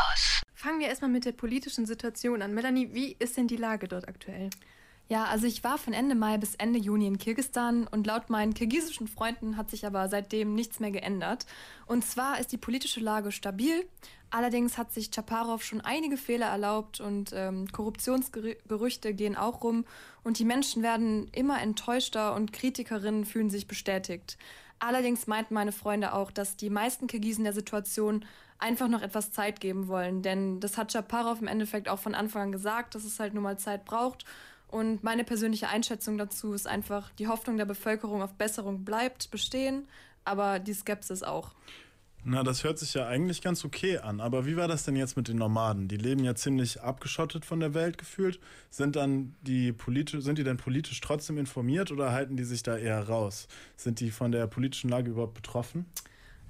Campus. Fangen wir erstmal mit der politischen Situation an. Melanie, wie ist denn die Lage dort aktuell? Ja, also ich war von Ende Mai bis Ende Juni in Kirgistan und laut meinen kirgisischen Freunden hat sich aber seitdem nichts mehr geändert. Und zwar ist die politische Lage stabil. Allerdings hat sich Chaparov schon einige Fehler erlaubt und ähm, Korruptionsgerüchte gehen auch rum und die Menschen werden immer enttäuschter und Kritikerinnen fühlen sich bestätigt. Allerdings meinten meine Freunde auch, dass die meisten Kirgisen der Situation einfach noch etwas Zeit geben wollen, denn das hat Chaparov im Endeffekt auch von Anfang an gesagt, dass es halt nur mal Zeit braucht und meine persönliche Einschätzung dazu ist einfach, die Hoffnung der Bevölkerung auf Besserung bleibt bestehen, aber die Skepsis auch. Na, das hört sich ja eigentlich ganz okay an. Aber wie war das denn jetzt mit den Nomaden? Die leben ja ziemlich abgeschottet von der Welt gefühlt. Sind dann die politisch, sind die denn politisch trotzdem informiert oder halten die sich da eher raus? Sind die von der politischen Lage überhaupt betroffen?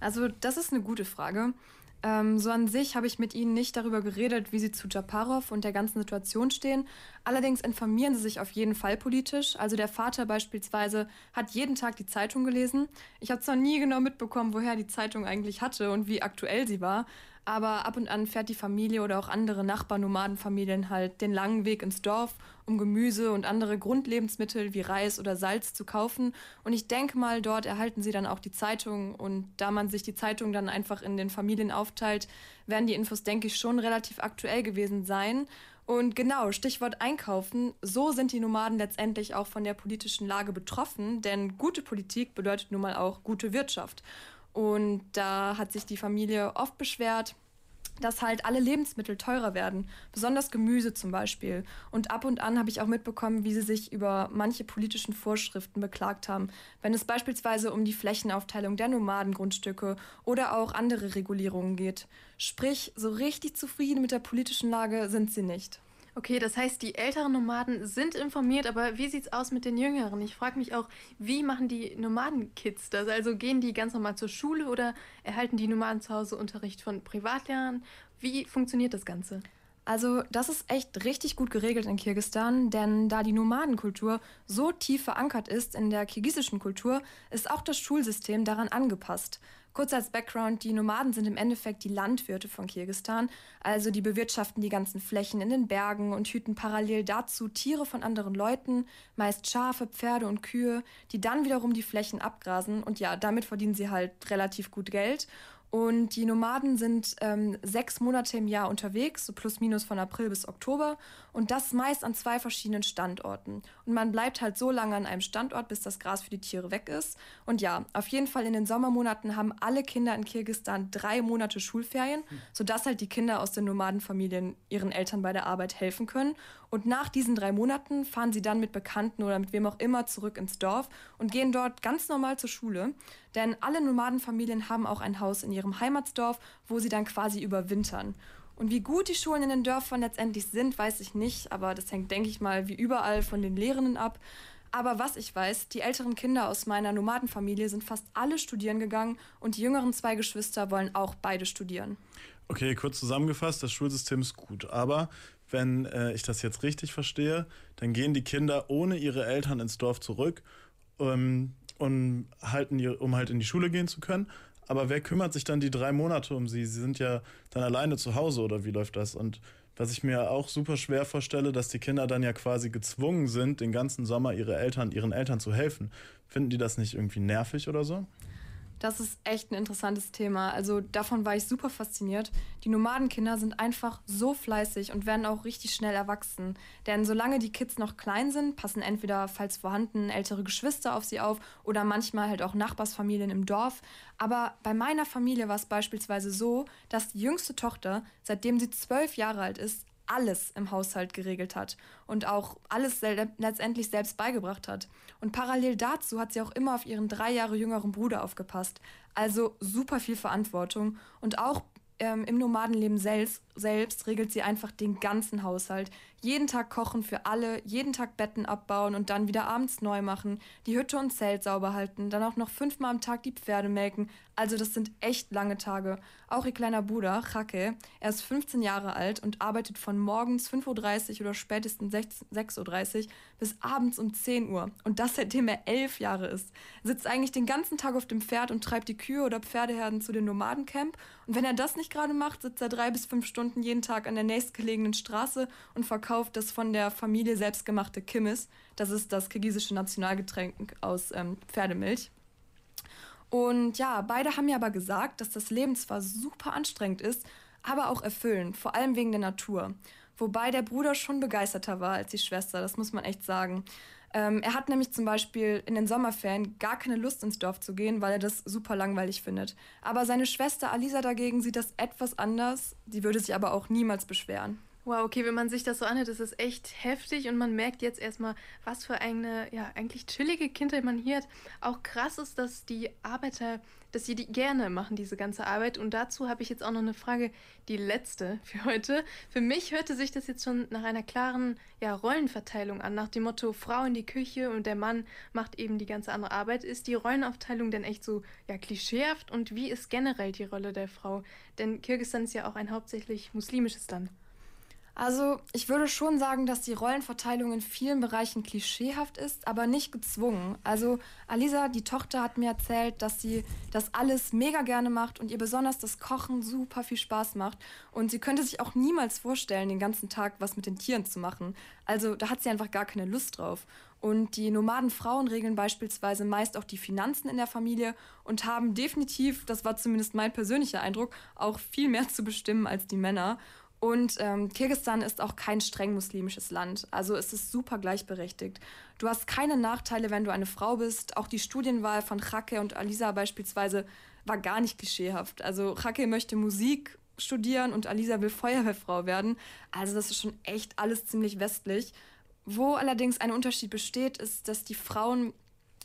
Also, das ist eine gute Frage. Ähm, so an sich habe ich mit ihnen nicht darüber geredet, wie sie zu Japarov und der ganzen Situation stehen. Allerdings informieren sie sich auf jeden Fall politisch. Also der Vater beispielsweise hat jeden Tag die Zeitung gelesen. Ich habe zwar nie genau mitbekommen, woher die Zeitung eigentlich hatte und wie aktuell sie war, aber ab und an fährt die Familie oder auch andere Nachbarnomadenfamilien halt den langen Weg ins Dorf, um Gemüse und andere Grundlebensmittel wie Reis oder Salz zu kaufen. Und ich denke mal, dort erhalten sie dann auch die Zeitung. Und da man sich die Zeitung dann einfach in den Familien aufteilt, werden die Infos, denke ich, schon relativ aktuell gewesen sein. Und genau, Stichwort Einkaufen. So sind die Nomaden letztendlich auch von der politischen Lage betroffen, denn gute Politik bedeutet nun mal auch gute Wirtschaft. Und da hat sich die Familie oft beschwert, dass halt alle Lebensmittel teurer werden, besonders Gemüse zum Beispiel. Und ab und an habe ich auch mitbekommen, wie sie sich über manche politischen Vorschriften beklagt haben, wenn es beispielsweise um die Flächenaufteilung der Nomadengrundstücke oder auch andere Regulierungen geht. Sprich, so richtig zufrieden mit der politischen Lage sind sie nicht. Okay, das heißt, die älteren Nomaden sind informiert, aber wie sieht es aus mit den jüngeren? Ich frage mich auch, wie machen die Nomadenkids das? Also gehen die ganz normal zur Schule oder erhalten die Nomaden zu Hause Unterricht von Privatlehrern? Wie funktioniert das Ganze? Also das ist echt richtig gut geregelt in Kirgistan, denn da die Nomadenkultur so tief verankert ist in der kirgisischen Kultur, ist auch das Schulsystem daran angepasst. Kurz als Background, die Nomaden sind im Endeffekt die Landwirte von Kirgistan, also die bewirtschaften die ganzen Flächen in den Bergen und hüten parallel dazu Tiere von anderen Leuten, meist Schafe, Pferde und Kühe, die dann wiederum die Flächen abgrasen. Und ja, damit verdienen sie halt relativ gut Geld und die Nomaden sind ähm, sechs Monate im Jahr unterwegs, so plus minus von April bis Oktober. Und das meist an zwei verschiedenen Standorten. Und man bleibt halt so lange an einem Standort, bis das Gras für die Tiere weg ist. Und ja, auf jeden Fall in den Sommermonaten haben alle Kinder in Kirgistan drei Monate Schulferien, sodass halt die Kinder aus den Nomadenfamilien ihren Eltern bei der Arbeit helfen können. Und nach diesen drei Monaten fahren sie dann mit Bekannten oder mit wem auch immer zurück ins Dorf und gehen dort ganz normal zur Schule. Denn alle Nomadenfamilien haben auch ein Haus in ihrem Heimatsdorf, wo sie dann quasi überwintern. Und wie gut die Schulen in den Dörfern letztendlich sind, weiß ich nicht, aber das hängt, denke ich mal, wie überall von den Lehrenden ab. Aber was ich weiß, die älteren Kinder aus meiner Nomadenfamilie sind fast alle studieren gegangen und die jüngeren zwei Geschwister wollen auch beide studieren. Okay, kurz zusammengefasst, das Schulsystem ist gut, aber wenn äh, ich das jetzt richtig verstehe, dann gehen die Kinder ohne ihre Eltern ins Dorf zurück. Ähm, um, halt die, um halt in die Schule gehen zu können. Aber wer kümmert sich dann die drei Monate um sie? Sie sind ja dann alleine zu Hause oder wie läuft das? Und was ich mir auch super schwer vorstelle, dass die Kinder dann ja quasi gezwungen sind, den ganzen Sommer ihre Eltern, ihren Eltern zu helfen. Finden die das nicht irgendwie nervig oder so? Das ist echt ein interessantes Thema. Also davon war ich super fasziniert. Die Nomadenkinder sind einfach so fleißig und werden auch richtig schnell erwachsen. Denn solange die Kids noch klein sind, passen entweder, falls vorhanden, ältere Geschwister auf sie auf oder manchmal halt auch Nachbarsfamilien im Dorf. Aber bei meiner Familie war es beispielsweise so, dass die jüngste Tochter, seitdem sie zwölf Jahre alt ist, alles im Haushalt geregelt hat und auch alles letztendlich selbst beigebracht hat. Und parallel dazu hat sie auch immer auf ihren drei Jahre jüngeren Bruder aufgepasst. Also super viel Verantwortung. Und auch ähm, im Nomadenleben selbst, selbst regelt sie einfach den ganzen Haushalt. Jeden Tag kochen für alle, jeden Tag Betten abbauen und dann wieder abends neu machen, die Hütte und Zelt sauber halten, dann auch noch fünfmal am Tag die Pferde melken. Also das sind echt lange Tage. Auch ihr kleiner Bruder, Chake, er ist 15 Jahre alt und arbeitet von morgens 5.30 Uhr oder spätestens 6.30 Uhr bis abends um 10 Uhr. Und das seitdem er elf Jahre ist. Sitzt eigentlich den ganzen Tag auf dem Pferd und treibt die Kühe oder Pferdeherden zu den Nomadencamp. Und wenn er das nicht gerade macht, sitzt er drei bis fünf Stunden jeden Tag an der nächstgelegenen Straße und verkauft das von der Familie selbstgemachte Kimmis. Das ist das kirgisische Nationalgetränk aus ähm, Pferdemilch. Und ja, beide haben mir aber gesagt, dass das Leben zwar super anstrengend ist, aber auch erfüllend, vor allem wegen der Natur. Wobei der Bruder schon begeisterter war als die Schwester, das muss man echt sagen. Ähm, er hat nämlich zum Beispiel in den Sommerferien gar keine Lust ins Dorf zu gehen, weil er das super langweilig findet. Aber seine Schwester Alisa dagegen sieht das etwas anders, sie würde sich aber auch niemals beschweren. Wow, okay, wenn man sich das so anhört, ist es echt heftig und man merkt jetzt erstmal, was für eine, ja, eigentlich chillige Kindheit man hier hat. Auch krass ist, dass die Arbeiter, dass sie die gerne machen, diese ganze Arbeit. Und dazu habe ich jetzt auch noch eine Frage, die letzte für heute. Für mich hörte sich das jetzt schon nach einer klaren, ja, Rollenverteilung an, nach dem Motto Frau in die Küche und der Mann macht eben die ganze andere Arbeit. Ist die Rollenaufteilung denn echt so, ja, klischeehaft und wie ist generell die Rolle der Frau? Denn Kirgisistan ist ja auch ein hauptsächlich muslimisches Land. Also, ich würde schon sagen, dass die Rollenverteilung in vielen Bereichen klischeehaft ist, aber nicht gezwungen. Also, Alisa, die Tochter, hat mir erzählt, dass sie das alles mega gerne macht und ihr besonders das Kochen super viel Spaß macht. Und sie könnte sich auch niemals vorstellen, den ganzen Tag was mit den Tieren zu machen. Also, da hat sie einfach gar keine Lust drauf. Und die Nomadenfrauen regeln beispielsweise meist auch die Finanzen in der Familie und haben definitiv, das war zumindest mein persönlicher Eindruck, auch viel mehr zu bestimmen als die Männer. Und ähm, Kirgisistan ist auch kein streng muslimisches Land. Also es ist super gleichberechtigt. Du hast keine Nachteile, wenn du eine Frau bist. Auch die Studienwahl von Chake und Alisa beispielsweise war gar nicht klischeehaft. Also Chake möchte Musik studieren und Alisa will Feuerwehrfrau werden. Also das ist schon echt alles ziemlich westlich. Wo allerdings ein Unterschied besteht, ist, dass die Frauen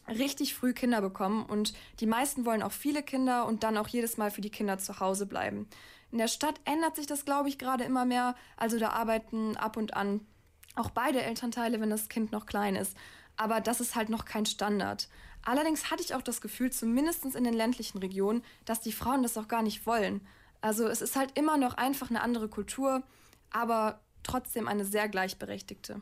richtig früh Kinder bekommen und die meisten wollen auch viele Kinder und dann auch jedes Mal für die Kinder zu Hause bleiben. In der Stadt ändert sich das, glaube ich, gerade immer mehr. Also da arbeiten ab und an auch beide Elternteile, wenn das Kind noch klein ist. Aber das ist halt noch kein Standard. Allerdings hatte ich auch das Gefühl, zumindest in den ländlichen Regionen, dass die Frauen das auch gar nicht wollen. Also es ist halt immer noch einfach eine andere Kultur, aber trotzdem eine sehr gleichberechtigte